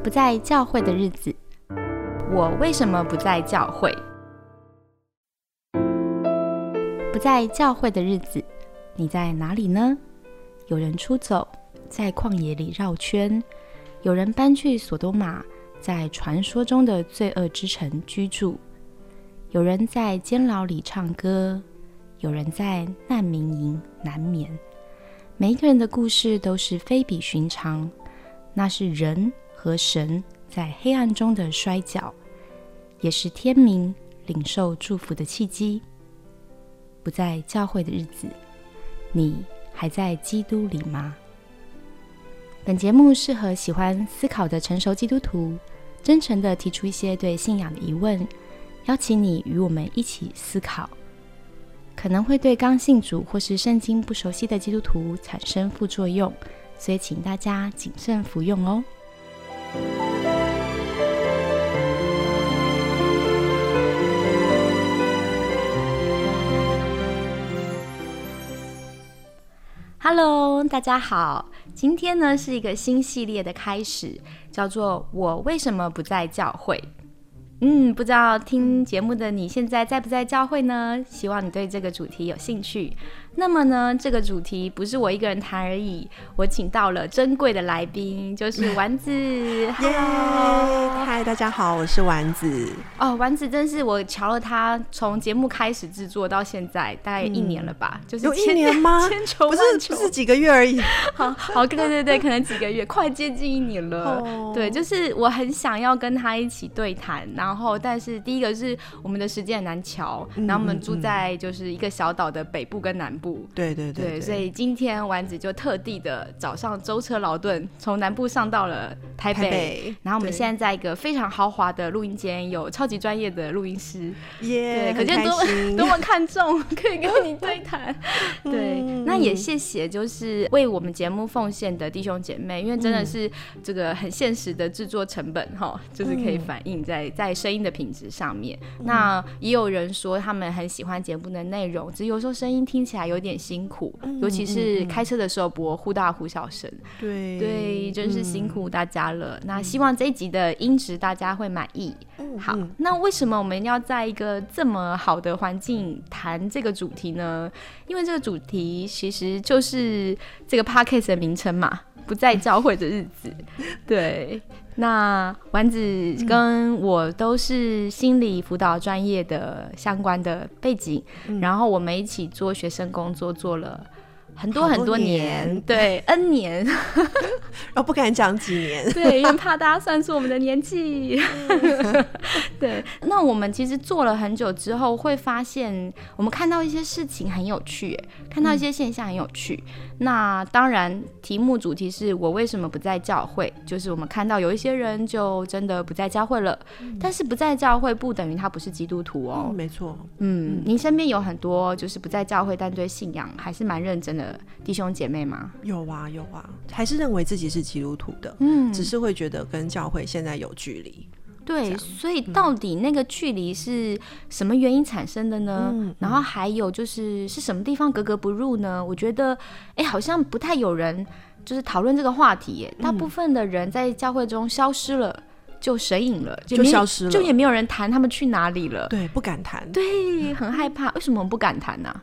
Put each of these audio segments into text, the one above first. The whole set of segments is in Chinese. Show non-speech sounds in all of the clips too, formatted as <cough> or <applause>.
不在教会的日子，我为什么不在教会？不在教会的日子，你在哪里呢？有人出走，在旷野里绕圈；有人搬去索多玛，在传说中的罪恶之城居住；有人在监牢里唱歌；有人在难民营难眠。每一个人的故事都是非比寻常，那是人。和神在黑暗中的摔跤，也是天明领受祝福的契机。不在教会的日子，你还在基督里吗？本节目适合喜欢思考的成熟基督徒，真诚的提出一些对信仰的疑问，邀请你与我们一起思考。可能会对刚信主或是圣经不熟悉的基督徒产生副作用，所以请大家谨慎服用哦。Hello，大家好，今天呢是一个新系列的开始，叫做“我为什么不在教会”。嗯，不知道听节目的你现在在不在教会呢？希望你对这个主题有兴趣。那么呢，这个主题不是我一个人谈而已，我请到了珍贵的来宾，就是丸子。<laughs> 耶，嗨，大家好，我是丸子。哦，丸子真是我瞧了他从节目开始制作到现在，大概一年了吧？就是有一年吗？<laughs> 不是，不是几个月而已。好好，对对对，可能几个月，快接近一年了。对，就是我很想要跟他一起对谈，然后但是第一个是我们的时间很难瞧，然后我们住在就是一个小岛的北部跟南部。对对对，所以今天丸子就特地的早上舟车劳顿，从南部上到了台北，然后我们现在在一个非常豪华的录音间，有超级专业的录音师，耶，可见多多么看重，<laughs> 可以跟你对谈。<laughs> 对，那也谢谢就是为我们节目奉献的弟兄姐妹，因为真的是这个很现实的制作成本哈，就是可以反映在在声音的品质上面。那也有人说他们很喜欢节目的内容，只有时候声音听起来有。有点辛苦，尤其是开车的时候播忽大忽小声，对对，真是辛苦大家了。那希望这一集的音质大家会满意。好，那为什么我们要在一个这么好的环境谈这个主题呢？因为这个主题其实就是这个 podcast 的名称嘛，不在教会的日子。对。那丸子跟我都是心理辅导专业的相关的背景，然后我们一起做学生工作做了。很多很多年，<laughs> 对，<laughs> N 年，哦不敢讲几年，对，因为怕大家算出我们的年纪。<laughs> 对，那我们其实做了很久之后，会发现我们看到一些事情很有趣，看到一些现象很有趣。那当然，题目主题是我为什么不在教会，就是我们看到有一些人就真的不在教会了，但是不在教会不等于他不是基督徒哦。没错，嗯，您身边有很多就是不在教会，但对信仰还是蛮认真的。弟兄姐妹吗？有啊有啊，还是认为自己是基督徒的，嗯，只是会觉得跟教会现在有距离。对，所以到底那个距离是什么原因产生的呢？然后还有就是是什么地方格格不入呢？我觉得，哎，好像不太有人就是讨论这个话题。大部分的人在教会中消失了，就神隐了，就消失了，就也没有人谈他们去哪里了。对，不敢谈。对，很害怕。为什么我们不敢谈呢？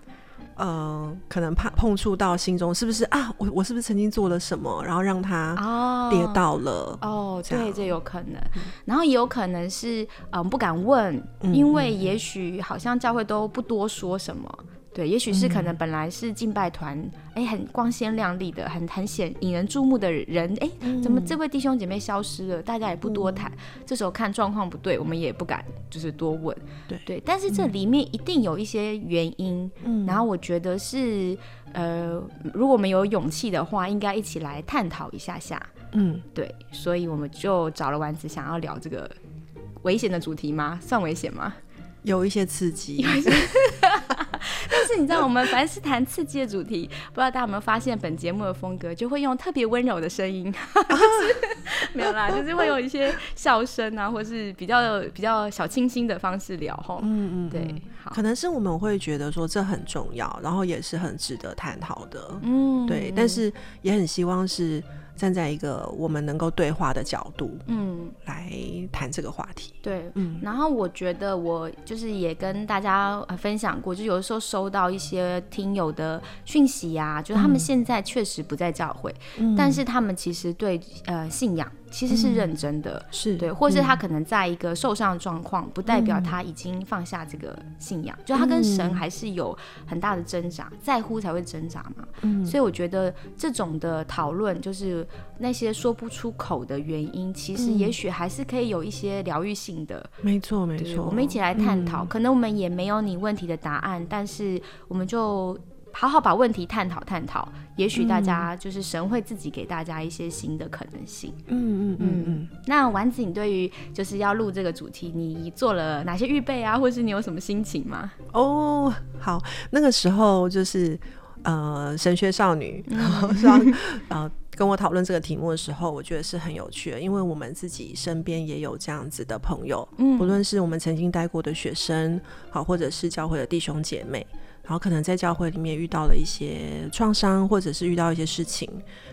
呃，可能怕碰触到心中，是不是啊？我我是不是曾经做了什么，然后让他跌倒了？哦，对，这有可能。然后也有可能是，嗯，不敢问，因为也许好像教会都不多说什么。对，也许是可能本来是敬拜团，哎，很光鲜亮丽的，很很显引人注目的人，哎，怎么这位弟兄姐妹消失了？大家也不多谈。这时候看状况不对，我们也不敢就是多问。对对，但是这里面一定有一些原因。嗯，然后我觉得是，呃，如果我们有勇气的话，应该一起来探讨一下下。嗯，对，所以我们就找了丸子，想要聊这个危险的主题吗？算危险吗？有一些刺激，<laughs> <laughs> <laughs> <laughs> 但是你知道，我们凡是谈刺激的主题，不知道大家有没有发现，本节目的风格就会用特别温柔的声音，<laughs> <laughs> 没有啦，就是会有一些笑声啊，或是比较比较小清新的方式聊吼。嗯嗯，对，可能是我们会觉得说这很重要，然后也是很值得探讨的。嗯，对，但是也很希望是。站在一个我们能够对话的角度，嗯，来谈这个话题。对，嗯。然后我觉得我就是也跟大家分享过，就有的时候收到一些听友的讯息呀，就是他们现在确实不在教会，但是他们其实对呃信仰。其实是认真的，是对，或是他可能在一个受伤的状况，不代表他已经放下这个信仰，就他跟神还是有很大的挣扎，在乎才会挣扎嘛。嗯，所以我觉得这种的讨论，就是那些说不出口的原因，其实也许还是可以有一些疗愈性的。没错，没错，我们一起来探讨。可能我们也没有你问题的答案，但是我们就。好好把问题探讨探讨，也许大家就是神会自己给大家一些新的可能性。嗯嗯嗯嗯。那丸子，你对于就是要录这个主题，你做了哪些预备啊？或是你有什么心情吗？哦，好，那个时候就是呃，神学少女说呃跟我讨论这个题目的时候，我觉得是很有趣的，因为我们自己身边也有这样子的朋友，嗯，不论是我们曾经待过的学生，好，或者是教会的弟兄姐妹。然后可能在教会里面遇到了一些创伤，或者是遇到一些事情，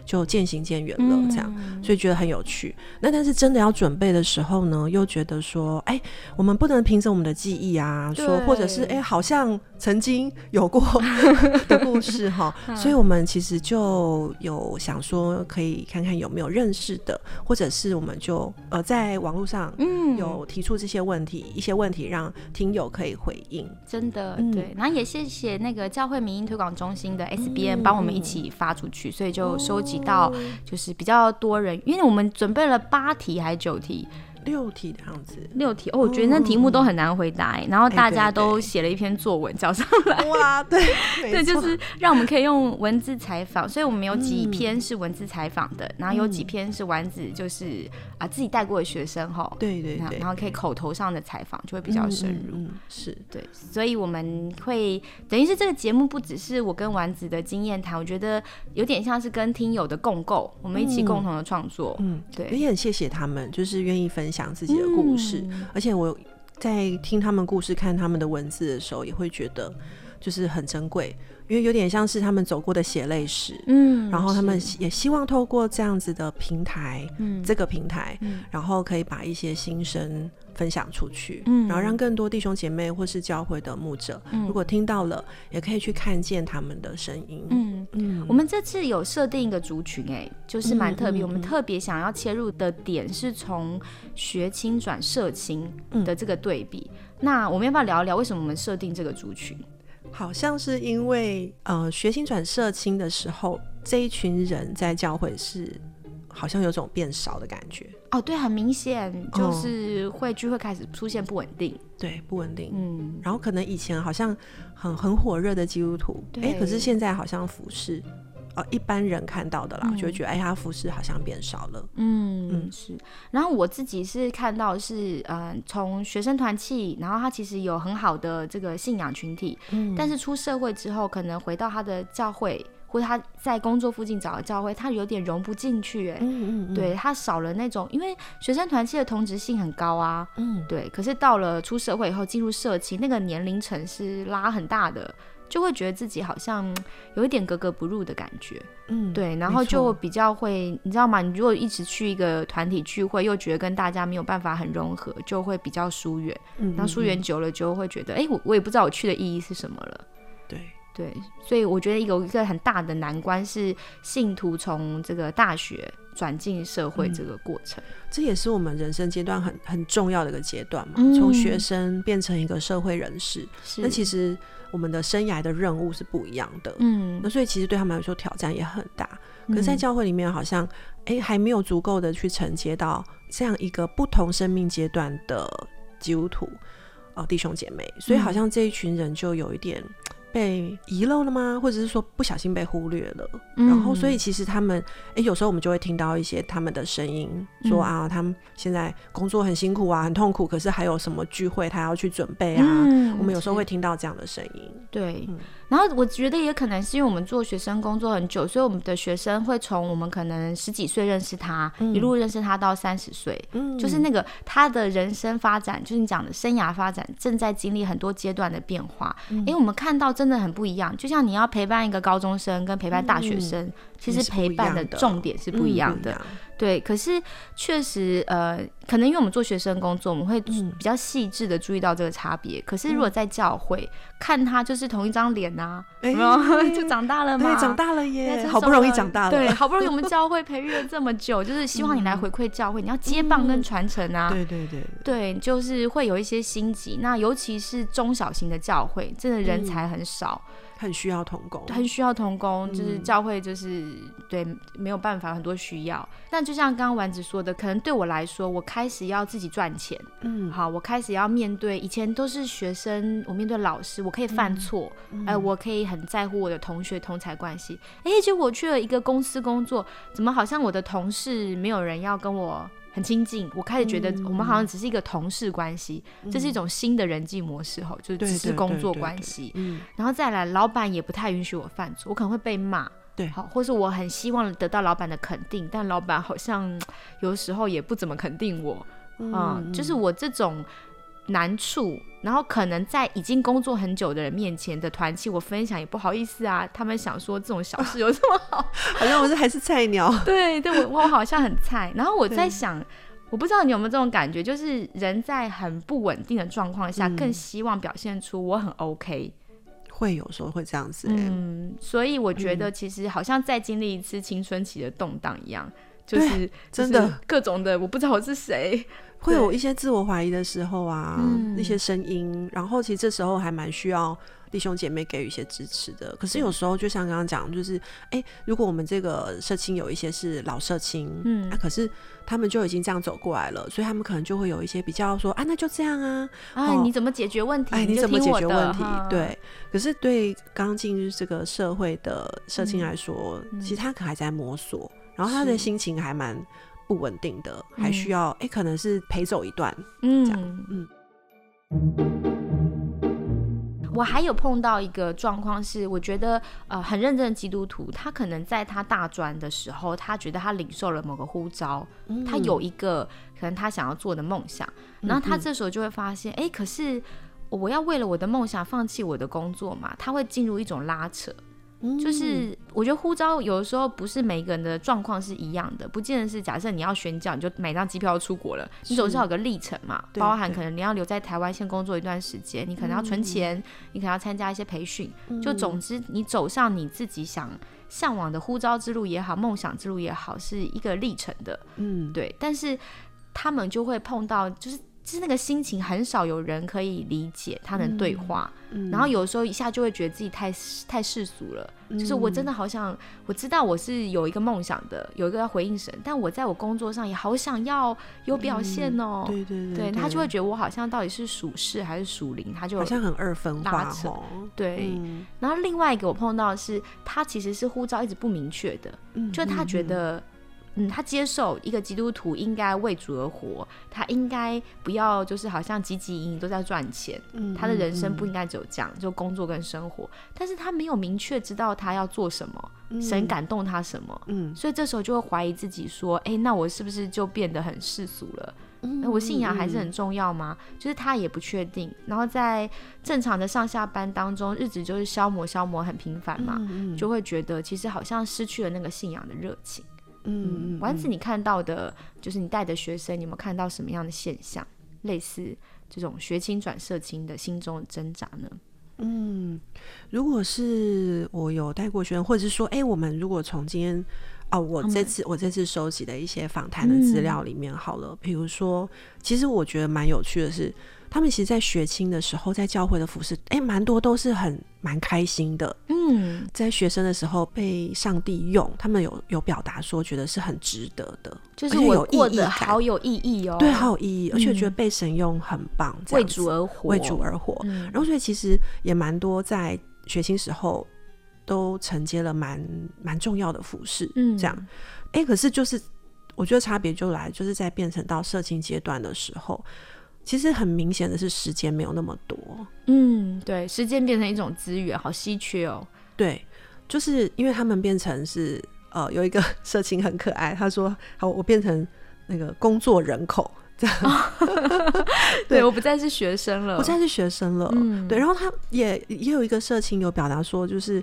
就渐行渐远了，这样，所以觉得很有趣。那但是真的要准备的时候呢，又觉得说，哎，我们不能凭着我们的记忆啊，说或者是哎，好像曾经有过 <laughs> 的故事哈，<laughs> 所以我们其实就有想说，可以看看有没有认识的，或者是我们就呃在网络上嗯。有提出这些问题，一些问题让听友可以回应。真的对，然后也谢谢。那个教会民营推广中心的 SBN 帮我们一起发出去，所以就收集到就是比较多人，因为我们准备了八题还是九题。六题的样子，六题哦，我觉得那题目都很难回答，然后大家都写了一篇作文交上来，哇，对，<laughs> 对，就是让我们可以用文字采访，所以我们有几篇是文字采访的，然后有几篇是丸子就是啊自己带过的学生哈，对对对，然后可以口头上的采访就会比较深入，是。对，所以我们会等于是这个节目不只是我跟丸子的经验谈，我觉得有点像是跟听友的共构，我们一起共同的创作，嗯，对，也很谢谢他们，就是愿意分。讲自己的故事，而且我在听他们故事、看他们的文字的时候，也会觉得就是很珍贵，因为有点像是他们走过的血泪史。嗯，然后他们也希望透过这样子的平台，嗯，这个平台，然后可以把一些心声。分享出去，嗯，然后让更多弟兄姐妹或是教会的牧者，如果听到了，也可以去看见他们的声音。嗯嗯，我们这次有设定一个族群，哎，就是蛮特别。我们特别想要切入的点是从学青转社青的这个对比。那我们要不要聊一聊为什么我们设定这个族群？好像是因为呃，学青转社青的时候，这一群人在教会是。好像有种变少的感觉。哦，对，很明显就是会聚会开始出现不稳定，对，不稳定，嗯，然后可能以前好像很很火热的基督徒，哎，可是现在好像服饰，呃，一般人看到的啦，就会觉得哎，他服饰好像变少了，嗯嗯。是，然后我自己是看到是，嗯，从学生团契，然后他其实有很好的这个信仰群体，嗯，但是出社会之后，可能回到他的教会。或者他在工作附近找的教会，他有点融不进去，哎，嗯嗯对他少了那种，因为学生团契的同质性很高啊，嗯，对，可是到了出社会以后进入社企，那个年龄层是拉很大的，就会觉得自己好像有一点格格不入的感觉，嗯，对，然后就比较会，你知道吗？你如果一直去一个团体聚会，又觉得跟大家没有办法很融合，就会比较疏远，然后疏远久了就会觉得，哎，我我也不知道我去的意义是什么了，对。对，所以我觉得有一个很大的难关是信徒从这个大学转进社会这个过程，这也是我们人生阶段很很重要的一个阶段嘛。从学生变成一个社会人士，那其实我们的生涯的任务是不一样的。嗯，那所以其实对他们来说挑战也很大。可是在教会里面，好像哎还没有足够的去承接到这样一个不同生命阶段的基督徒哦弟兄姐妹，所以好像这一群人就有一点。被遗漏了吗？或者是说不小心被忽略了？然后，所以其实他们，哎，有时候我们就会听到一些他们的声音，说啊，他们现在工作很辛苦啊，很痛苦，可是还有什么聚会他要去准备啊？我们有时候会听到这样的声音。对。然后我觉得也可能是因为我们做学生工作很久，所以我们的学生会从我们可能十几岁认识他，一路认识他到三十岁，就是那个他的人生发展，就是你讲的生涯发展正在经历很多阶段的变化。因为我们看到。真的很不一样。就像你要陪伴一个高中生跟陪伴大学生，其实陪伴的重点是不一样的。对，可是确实，呃，可能因为我们做学生工作，我们会比较细致的注意到这个差别。可是如果在教会看他，就是同一张脸呐，<laughs> 就长大了嘛，长大了耶，好不容易长大了，对，<laughs> 好不容易我们教会培育了这么久，就是希望你来回馈教会，你要接棒跟传承啊，对对对，对，就是会有一些心急。那尤其是中小型的教会，真的人才很少。很需要童工，很需要童工，就是教会就是对没有办法，很多需要。但就像刚刚丸子说的，可能对我来说，我开始要自己赚钱，嗯，好，我开始要面对以前都是学生，我面对老师，我可以犯错，哎，我可以很在乎我的同学同才关系。哎，结果我去了一个公司工作，怎么好像我的同事没有人要跟我。很亲近，我开始觉得我们好像只是一个同事关系，这是一种新的人际模式吼，就是只是工作关系。嗯，然后再来，老板也不太允许我犯错，我可能会被骂。对，好，或是我很希望得到老板的肯定，但老板好像有时候也不怎么肯定我。嗯，就是我这种。难处，然后可能在已经工作很久的人面前的团契，我分享也不好意思啊。他们想说这种小事有这么好？<laughs> 好像我是还是菜鸟。<laughs> 对对，我我好像很菜。然后我在想，我不知道你有没有这种感觉，就是人在很不稳定的状况下，更希望表现出我很 OK。会有时候会这样子。嗯，所以我觉得其实好像在经历一次青春期的动荡一样，就是真的各种的，我不知道我是谁。会有一些自我怀疑的时候啊，那些声音，然后其实这时候还蛮需要弟兄姐妹给予一些支持的。可是有时候就像刚刚讲，就是哎，如果我们这个社青有一些是老社青，嗯，那可是他们就已经这样走过来了，所以他们可能就会有一些比较说啊，那就这样啊，哎，你怎么解决问题？哎，你怎么解决问题？对。可是对刚进入这个社会的社青来说，其实他可还在摸索，然后他的心情还蛮。不稳定的，还需要哎，可能是陪走一段，嗯，这样，嗯。我还有碰到一个状况是，我觉得呃很认真的基督徒，他可能在他大专的时候，他觉得他领受了某个呼召，他有一个可能他想要做的梦想，然后他这时候就会发现，哎，可是我要为了我的梦想放弃我的工作嘛？他会进入一种拉扯。就是我觉得呼召有的时候不是每个人的状况是一样的，不见得是假设你要宣教，你就买张机票出国了，你总是有个历程嘛，包含可能你要留在台湾先工作一段时间，你可能要存钱，你可能要参加一些培训，就总之你走上你自己想向往的呼召之路也好，梦想之路也好，是一个历程的，嗯，对，但是他们就会碰到就是。就是那个心情，很少有人可以理解他能对话，然后有时候一下就会觉得自己太太世俗了。就是我真的好想，我知道我是有一个梦想的，有一个要回应神，但我在我工作上也好想要有表现哦。对对对，他就会觉得我好像到底是属事还是属灵，他就好像很二分化。对，然后另外一个我碰到的是，他其实是护照一直不明确的，就他觉得。嗯，他接受一个基督徒应该为主而活，他应该不要就是好像汲汲营营都在赚钱，他的人生不应该只有这样，就工作跟生活。但是他没有明确知道他要做什么，神感动他什么，嗯，所以这时候就会怀疑自己说，哎，那我是不是就变得很世俗了？那我信仰还是很重要吗？就是他也不确定。然后在正常的上下班当中，日子就是消磨消磨很频繁嘛，就会觉得其实好像失去了那个信仰的热情。嗯，丸子，你看到的，就是你带的学生，你有没有看到什么样的现象，类似这种学青转社青的心中的挣扎呢？嗯，如果是我有带过学生，或者是说，哎，我们如果从今天，哦，我这次我这次收集的一些访谈的资料里面，好了，比如说，其实我觉得蛮有趣的是。他们其实，在学青的时候，在教会的服饰，哎，蛮多都是很蛮开心的。嗯，在学生的时候被上帝用，他们有有表达说，觉得是很值得的，就是我过得好有意义哦，对，好有意义，而且觉得被神用很棒，为主而活，为主而活。然后，所以其实也蛮多在学青时候都承接了蛮蛮重要的服饰，嗯，这样。哎，可是就是我觉得差别就来，就是在变成到社青阶段的时候。其实很明显的是，时间没有那么多。嗯，对，时间变成一种资源，好稀缺哦。对，就是因为他们变成是呃，有一个社情很可爱，他说：“好，我变成那个工作人口。”这样。<laughs> 对我不再是学生了，不再是学生了。嗯对，然后他也也有一个社情有表达说，就是，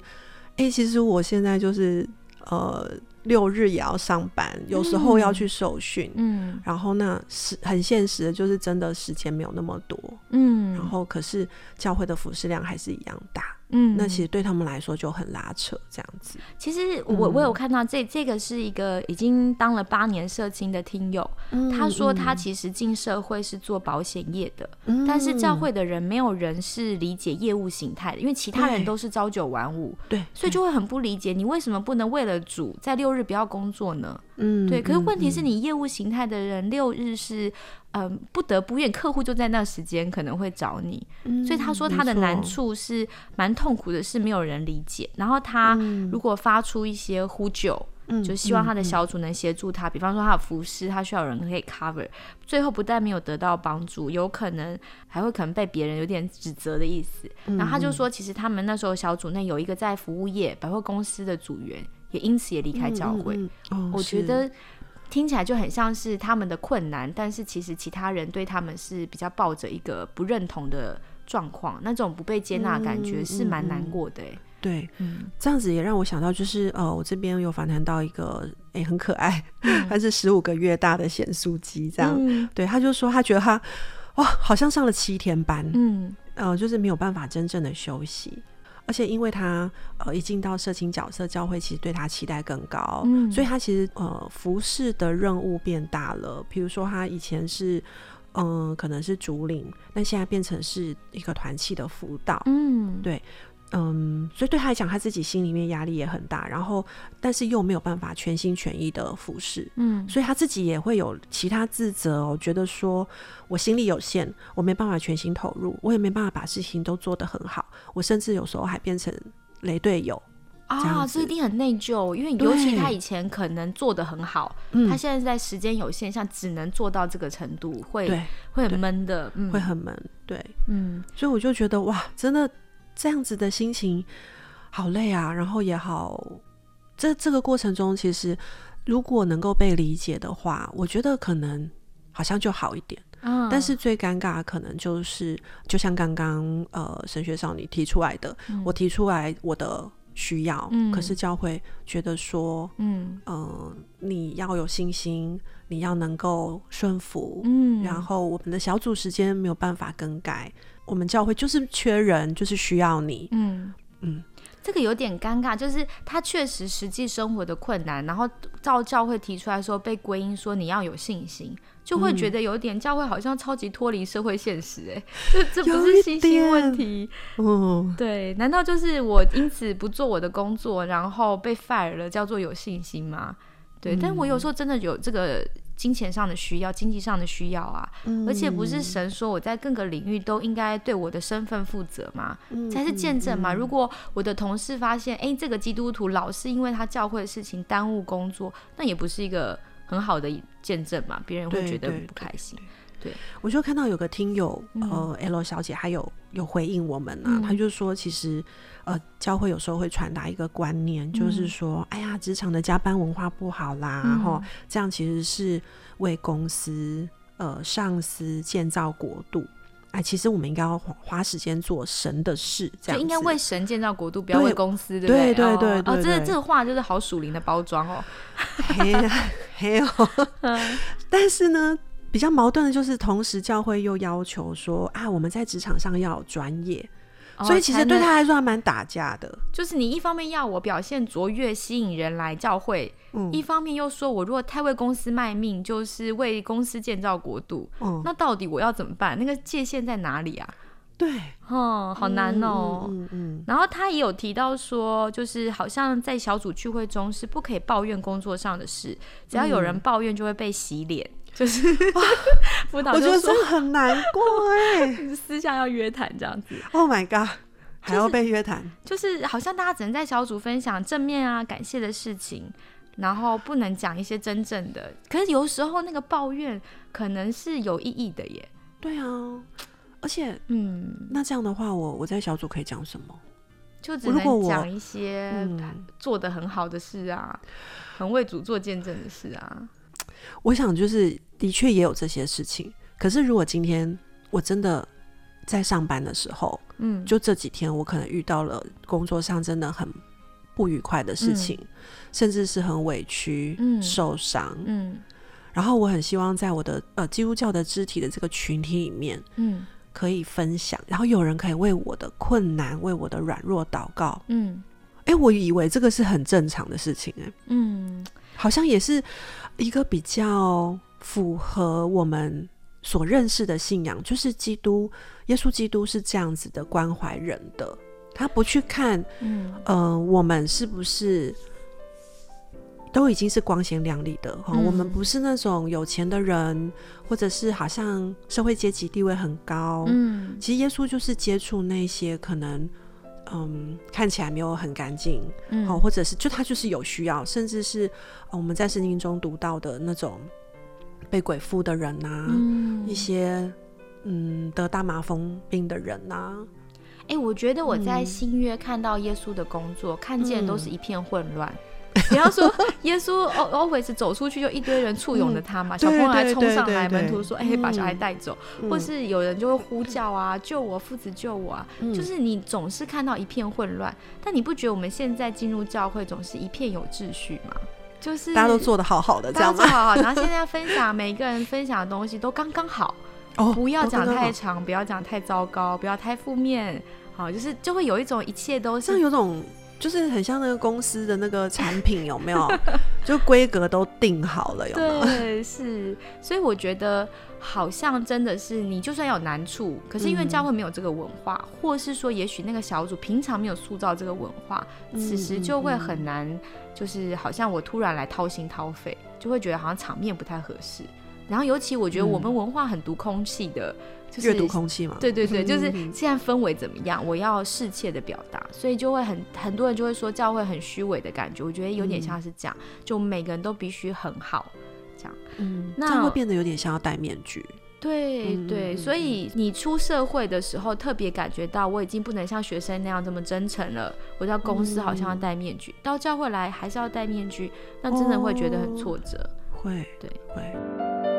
哎、其实我现在就是呃六日也要上班，有时候要去受训，嗯。然后那是很现实的，就是真的时间没有那么多，嗯，然后可是教会的服饰量还是一样大，嗯，那其实对他们来说就很拉扯，这样子。其实我我嗯。有看到这这个是一个已经当了八年社青的听友，他说他其实进社会是做保险业的，嗯但是教。会的人没有人是理解业务形态的，因为其他人都是朝九晚五，对，所以就会很不理解你为什么不能为了主在六日不要工作呢？嗯对，可是问题嗯是你业务形态的人六日是嗯、不得不，因为客户就在那时间可能会找你，嗯所以他说他的难处是蛮痛苦的，是没有人理解。然后他如果发出一些呼救，嗯就希望他的嗯小组能协助他，比方说他的服饰，他需要有人可以 cover，最后不但没有得到帮助，有可能还会可能被别人有点指责的意思。嗯然后他就说，其实他们那时候小组内有一个在服务业百货公司的组员，也因此也离开教会。嗯嗯哦我觉得听起来就很像是他们的困难，但是其实其他人对他们是比较抱着一个不认同的状况，那种不被接纳的感觉嗯是蛮难过的、欸。对，嗯。这样子也让我想到，就是呃，我这边有访谈到一个，诶、很可爱，<laughs> 他是十五个月大的显素鸡，这样，嗯。对，他就说他觉得他哇，好像上了七天班，嗯。呃，就是没有办法真正的休息，而且因为他呃一进到社情角色，教会其实对他期待更高，嗯所以他其实呃服饰的任务变大了，比如说他以前是。嗯，可能是主领，但现在变成是一个团契的辅导，嗯，对嗯，所以对他来讲，他自己心里面压力也很大，然后但是又没有办法全心全意的服侍，嗯。所以他自己也会有其他自责哦，觉得说我心力有限，我没办法全心投入，我也没办法把事情都做得很好，我甚至有时候还变成雷队友，这啊，这一定很内疚，因为尤其他以前可能做的很好，嗯他现在在时间有限像只能做到这个程度，会对，会很闷的，嗯，会很闷，对，嗯。所以我就觉得哇，真的这样子的心情好累啊，然后也好，这这个过程中，其实如果能够被理解的话，我觉得可能好像就好一点。嗯，但是最尴尬的可能就是，就像刚刚呃神学少女提出来的，我提出来我的需要，嗯。可是教会觉得说，嗯。嗯、你要有信心，你要能够顺服，嗯，然后我们的小组时间没有办法更改，我们教会就是缺人，就是需要你。嗯嗯，这个有点尴尬，就是他确实实际生活的困难，然后照教会提出来说被归因说你要有信心，就会嗯觉得有点教会好像超级脱离社会现实、<laughs> 哎，这这不是信心问题，嗯，对？难道就是我因此不做我的工作，然后被 fire 了，叫做有信心吗？对，但我有嗯时候真的有这个金钱上的需要、经济上的需要啊，而且不嗯是神说我在各个领域都应该对我的身份负责吗？嗯才是见证嘛。嗯如果我的同事发现，哎、这个基督徒老是因为他教会的事情耽误工作，那也不是一个很好的见证嘛，别人会觉得不开心。我就看到有个听友，嗯。呃，L 小姐还有有回应我们啊，嗯。她就说，其实呃，教会有时候会传达一个观念，就是说，哎呀，职场的加班文化不好啦，嗯。然后这样其实是为公司呃上司建造国度。哎，其实我们应该要花花时间做神的事，这样应该为神建造国度，不要为公司，对不对？对？对对哦，哦这对。对这个话就是好属灵的包装哦。嘿嘿哦，<laughs> 但是呢，比较矛盾的就是，同时教会又要求说啊，我们在职场上要有专业，所以其实对他来说还蛮打架的。就是你一方面要我表现卓越，吸引人来教会，嗯一方面又说我如果太为公司卖命，就是为公司建造国度，嗯，那到底我要怎么办？那个界限在哪里啊？对，哦，好难哦。嗯嗯然后他也有提到说，就是好像在小组聚会中是不可以抱怨工作上的事，只要有人嗯抱怨就会被洗脸，就是 <laughs> 辅导我觉得很难过哎。<laughs> 私下要约谈这样子，Oh my god，还要被约谈，就是好像大家只能在小组分享正面啊、感谢的事情，然后不能讲一些真正的。可是有时候那个抱怨可能是有意义的耶。对啊。而且嗯，那这样的话，我我在小组可以讲什么？就只能讲一些嗯做的很好的事啊，很为主做见证的事啊。我想就是的确也有这些事情。可是如果今天我真的在上班的时候，嗯，就这几天我可能遇到了工作上真的很不愉快的事情，甚至是很委屈、嗯。受伤，嗯。然后我很希望在我的呃基督教的肢体的这个群体里面嗯。可以分享，然后有人可以为我的困难、为我的软弱祷告。嗯。哎，我以为这个是很正常的事情，哎，嗯。好像也是一个比较符合我们所认识的信仰，就是基督耶稣基督是这样子的关怀人的，他不去看嗯呃，我们是不是都已经是光鲜亮丽的哈、嗯我们不是那种有钱的人，或者是好像社会阶级地位很高。嗯其实耶稣就是接触那些可能嗯看起来没有很干净，嗯。好、或者是就他就是有需要，甚至是、呃我们在圣经中读到的那种被鬼附的人呐、嗯。一些嗯得大麻风病的人呐、哎、我觉得我在嗯。新约看到耶稣的工作，看见都嗯。是一片混乱。<laughs> 比方说，耶稣 al- always 走出去，就一堆人簇拥着他嘛，小朋友还冲上来，门徒说：“哎、把小孩嗯带走。嗯或是有人就会呼叫啊，救我，父子救我啊！嗯就是你总是看到一片混乱，但你不觉得我们现在进入教会总是一片有秩序吗？就是大家都做的好好的，这样做好好，<laughs> 然后现在分享每个人分享的东西都刚刚好，哦不要讲太长，不要讲太糟糕，不要太负面，好，就是就会有一种一切都是有种就是很像那个公司的那个产品有没有？<laughs> 就规格都定好了，有没有？对，是，所以我觉得好像真的是你就算有难处，可是因为嗯教会没有这个文化，或是说也许那个小组平常没有塑造这个文化，此时就会很难，就是好像我突然来掏心掏肺，就会觉得好像场面不太合适。然后尤其我觉得我们嗯文化很读空气的，就是阅读空气嘛。对对对，就是嗯现在氛围怎么样，我要适切的表达，所以就会很很多人就会说教会很虚伪的感觉，我觉得有点像是这样，就每个人都必须很好，这样。嗯，那这样会变得有点像要戴面具。对对，所以你出社会的时候，特别感觉到我已经不能像学生那样这么真诚了。我到公司好像要戴面具，到教会来还是要戴面具，那真的会觉得很挫折。会，对，会。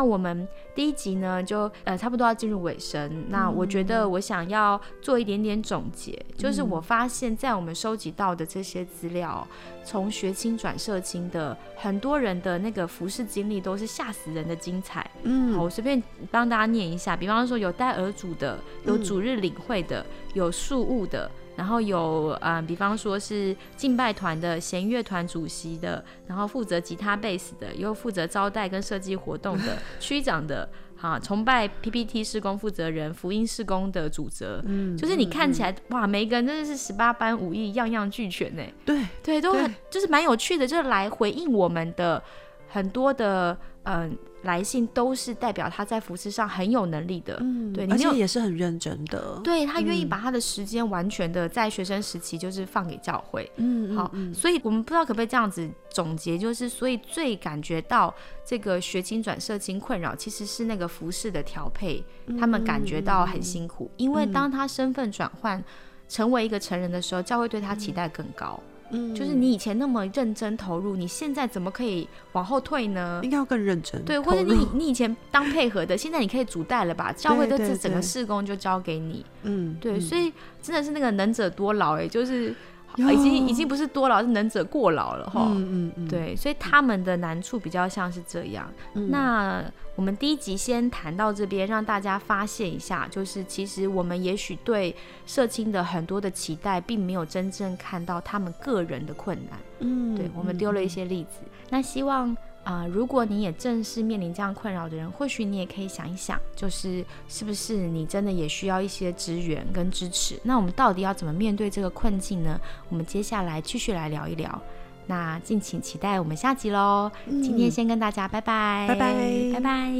那我们第一集呢，就呃差不多要进入尾声。那我觉得我想要做一点点总结，就是我发现，在我们收集到的这些资料，从学青转社青的很多人的那个服饰经历，都是吓死人的精彩。嗯好，我随便帮大家念一下，比方说有带儿主的，有嗯主日领会的，有事务的，然后有呃，比方说是敬拜团的、弦乐团主席的，然后负责吉他、贝斯的，又负责招待跟设计活动的区长的，哈，<laughs> 崇拜 PPT 施工负责人、福音施工的主责。嗯就是你看起来哇，每一个人真的是十八般武艺，样样俱全呢。对，对，都很就是蛮有趣的，就是来回应我们的很多的嗯、来信，都是代表他在服饰上很有能力的。嗯而对而且也是很认真的。对他愿意嗯把他的时间完全的在学生时期就是放给教会。嗯，嗯好，嗯所以我们不知道可不可以这样子总结，就是所以最感觉到这个学青转社青困扰，其实是那个服饰的调配，他们感觉到很辛苦，因为当他身份转换成为一个成人的时候，教会对他期待更高。嗯就是你以前那么认真投入，你现在怎么可以往后退呢？应该要更认真，对，或者你你以前当配合的，现在你可以主带了吧？教会的这整个对事工就交给你。嗯，对，嗯所以真的是那个能者多劳哎、就是已经已经不是多劳，是能者过劳了哈。嗯嗯嗯，对，所以他们的难处比较像是这样。嗯那我们第一集先谈到这边，让大家发现一下，就是其实我们也许对社青的很多的期待，并没有真正看到他们个人的困难。嗯，对我们丢了一些例子。那希望啊、呃如果你也正是面临这样困扰的人，或许你也可以想一想，就是是不是你真的也需要一些支援跟支持？那我们到底要怎么面对这个困境呢？我们接下来继续来聊一聊。那敬请期待我们下集喽！嗯今天先跟大家拜拜，拜拜拜拜。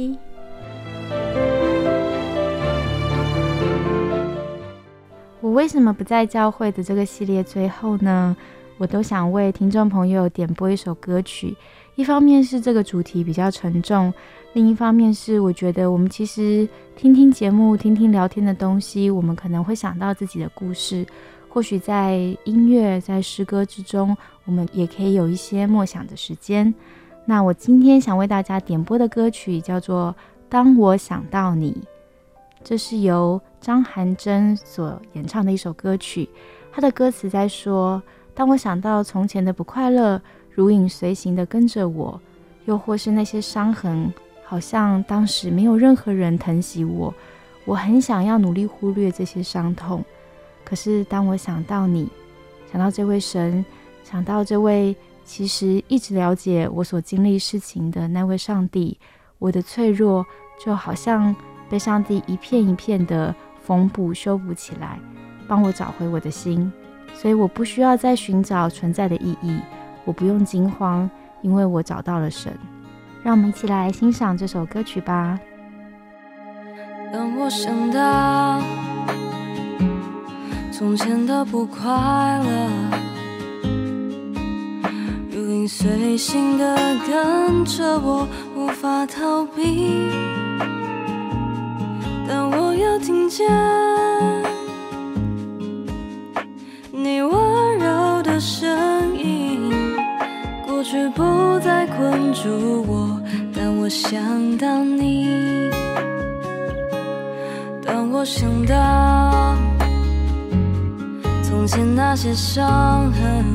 我为什么不在教会的这个系列最后呢？我都想为听众朋友点播一首歌曲。一方面是这个主题比较沉重，另一方面是我觉得我们其实听听节目、听听聊天的东西，我们可能会想到自己的故事，或许在音乐、在诗歌之中，我们也可以有一些默想的时间。那我今天想为大家点播的歌曲叫做《当我想到你》，这是由张涵真所演唱的一首歌曲。他的歌词在说：“当我想到从前的不快乐，如影随形的跟着我，又或是那些伤痕，好像当时没有任何人疼惜我，我很想要努力忽略这些伤痛。可是当我想到你，想到这位神，想到这位……”其实一直了解我所经历事情的那位上帝，我的脆弱就好像被上帝一片一片的缝补修补起来，帮我找回我的心。所以我不需要再寻找存在的意义，我不用惊慌，因为我找到了神。让我们一起来欣赏这首歌曲吧。当我想到从前的不快乐。如影随形的跟着我，无法逃避。但我又听见你温柔的声音，过去不再困住我。当我想到你，当我想到从前那些伤痕。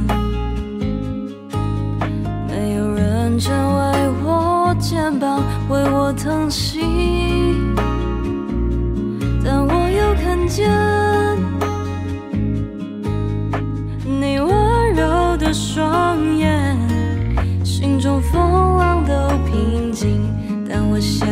没有人成为我肩膀，为我疼惜。但我又看见你温柔的双眼，心中风浪都平静。但我想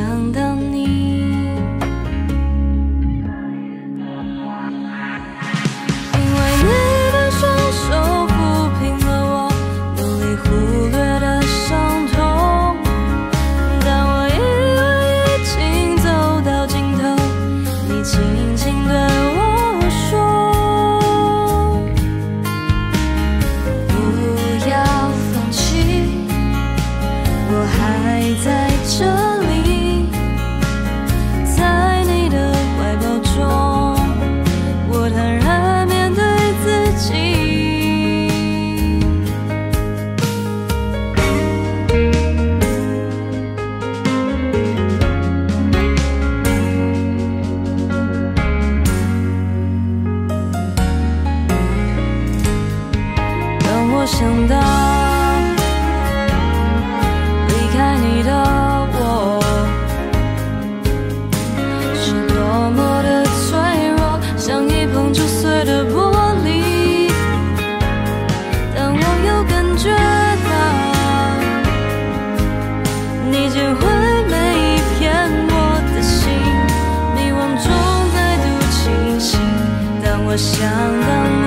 有